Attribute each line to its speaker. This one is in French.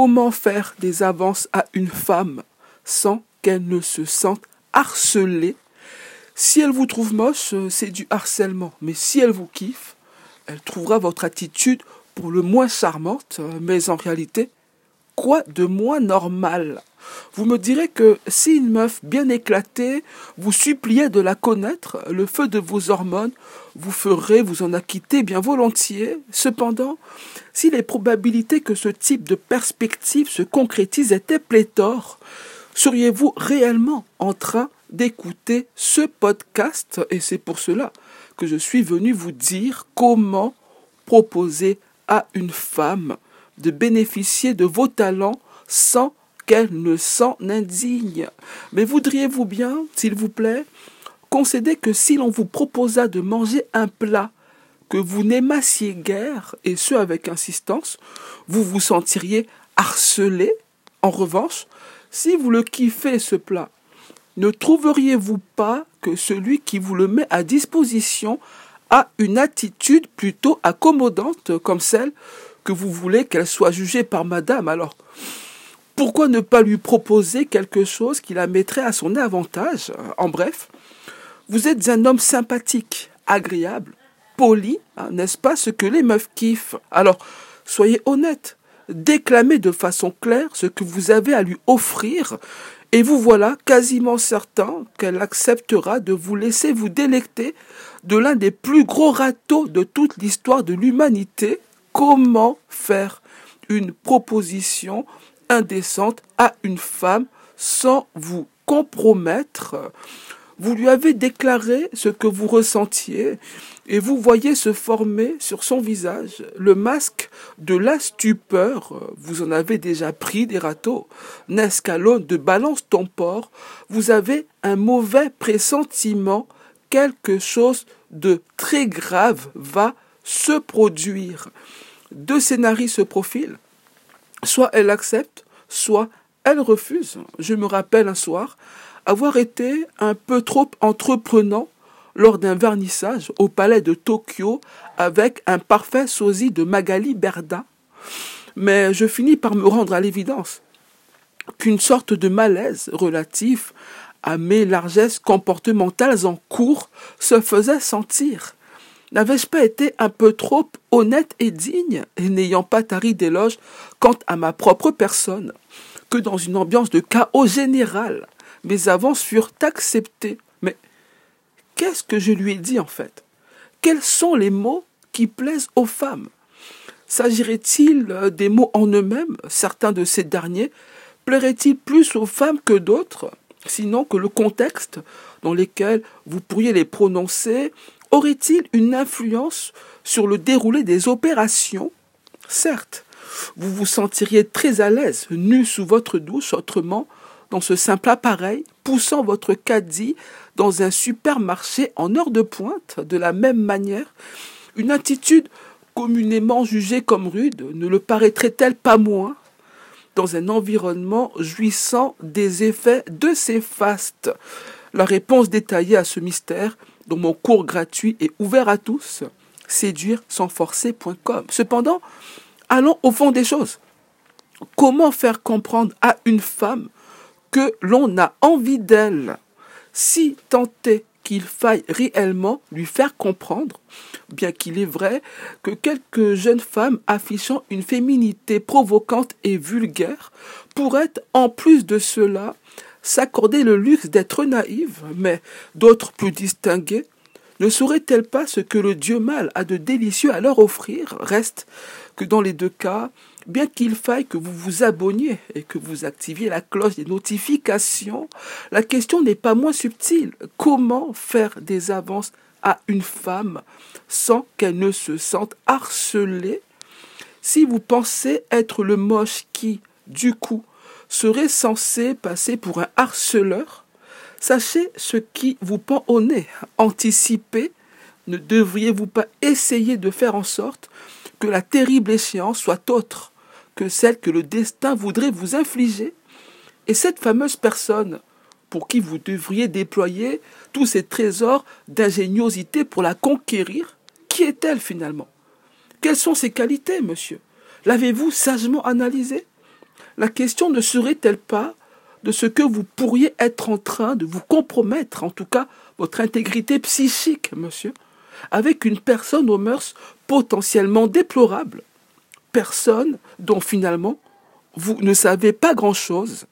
Speaker 1: Comment faire des avances à une femme sans qu'elle ne se sente harcelée? Si elle vous trouve moche, c'est du harcèlement. Mais si elle vous kiffe, elle trouvera votre attitude pour le moins charmante. Mais en réalité, quoi de moins normal? Vous me direz que si une meuf bien éclatée vous suppliait de la connaître, le feu de vos hormones vous ferait vous en acquitter bien volontiers. Cependant, si les probabilités que ce type de perspective se concrétise étaient pléthores, seriez-vous réellement en train d'écouter ce podcast? Et c'est pour cela que je suis venu vous dire comment proposer à une femme de bénéficier de vos talents sans qu'elle ne s'en indigne. Mais voudriez-vous bien, s'il vous plaît, concéder que si l'on vous proposa de manger un plat que vous n'aimassiez guère, et ce avec insistance, vous vous sentiriez harcelé? En revanche, si vous le kiffez ce plat, ne trouveriez-vous pas que celui qui vous le met à disposition a une attitude plutôt accommodante comme celle vous voulez qu'elle soit jugée par madame Alors, pourquoi ne pas lui proposer quelque chose qui la mettrait à son avantage? En bref, vous êtes un homme sympathique, agréable, poli, hein, n'est-ce pas ce que les meufs kiffent? Alors, soyez honnête, déclamez de façon claire ce que vous avez à lui offrir, et vous voilà quasiment certain qu'elle acceptera de vous laisser vous délecter de l'un des plus gros râteaux de toute l'histoire de l'humanité. Comment faire une proposition indécente à une femme sans vous compromettre? Vous lui avez déclaré ce que vous ressentiez et vous voyez se former sur son visage le masque de la stupeur. Vous en avez déjà pris des râteaux. N'est-ce de balance ton port, vous avez un mauvais pressentiment. Quelque chose de très grave va se produire. Deux scénarios se profilent. Soit elle accepte, soit elle refuse. Je me rappelle un soir avoir été un peu trop entreprenant lors d'un vernissage au palais de Tokyo avec un parfait sosie de Magali Berda. Mais je finis par me rendre à l'évidence qu'une sorte de malaise relatif à mes largesses comportementales en cours se faisait sentir. N'avais-je pas été un peu trop honnête et digne, et n'ayant pas tari d'éloge quant à ma propre personne, que dans une ambiance de chaos général, mes avances furent acceptées. Mais qu'est-ce que je lui ai dit en fait? Quels sont les mots qui plaisent aux femmes? S'agirait-il des mots en eux-mêmes? Certains de ces derniers plairaient-ils plus aux femmes que d'autres? Sinon que le contexte dans lequel vous pourriez les prononcer aurait-il une influence sur le déroulé des opérations? Certes, vous vous sentiriez très à l'aise, nu sous votre douche, autrement, dans ce simple appareil, poussant votre caddie dans un supermarché en heure de pointe, de la même manière, une attitude communément jugée comme rude ne le paraîtrait-elle pas moins dans un environnement jouissant des effets de ces fastes? La réponse détaillée à ce mystère dont mon cours gratuit est ouvert à tous, séduire sans forcer.com. Cependant, allons au fond des choses. Comment faire comprendre à une femme que l'on a envie d'elle si tant est qu'il faille réellement lui faire comprendre, bien qu'il est vrai que quelques jeunes femmes affichant une féminité provocante et vulgaire pourraient, en plus de cela, s'accorder le luxe d'être naïve, mais d'autres plus distinguées, ne sauraient-elles pas ce que le Dieu mâle a de délicieux à leur offrir? Reste que dans les deux cas, bien qu'il faille que vous vous abonniez et que vous activiez la cloche des notifications, la question n'est pas moins subtile. Comment faire des avances à une femme sans qu'elle ne se sente harcelée? Si vous pensez être le moche qui, du coup, serait censé passer pour un harceleur, sachez ce qui vous pend au nez. Anticipez, ne devriez-vous pas essayer de faire en sorte que la terrible échéance soit autre que celle que le destin voudrait vous infliger? Et cette fameuse personne pour qui vous devriez déployer tous ces trésors d'ingéniosité pour la conquérir, qui est-elle finalement? Quelles sont ses qualités, monsieur? L'avez-vous sagement analysée? La question ne serait-elle pas de ce que vous pourriez être en train de vous compromettre, en tout cas votre intégrité psychique, monsieur, avec une personne aux mœurs potentiellement déplorables, personne dont finalement vous ne savez pas grand-chose,